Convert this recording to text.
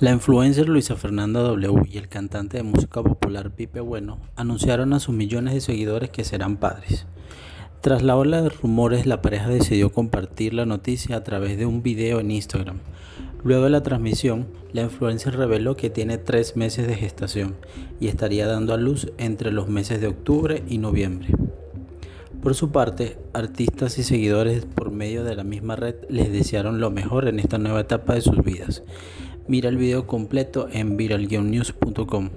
La influencer Luisa Fernanda W y el cantante de música popular Pipe Bueno anunciaron a sus millones de seguidores que serán padres. Tras la ola de rumores, la pareja decidió compartir la noticia a través de un video en Instagram. Luego de la transmisión, la influencer reveló que tiene tres meses de gestación y estaría dando a luz entre los meses de octubre y noviembre. Por su parte, artistas y seguidores por medio de la misma red les desearon lo mejor en esta nueva etapa de sus vidas. Mira el video completo en viral-news.com.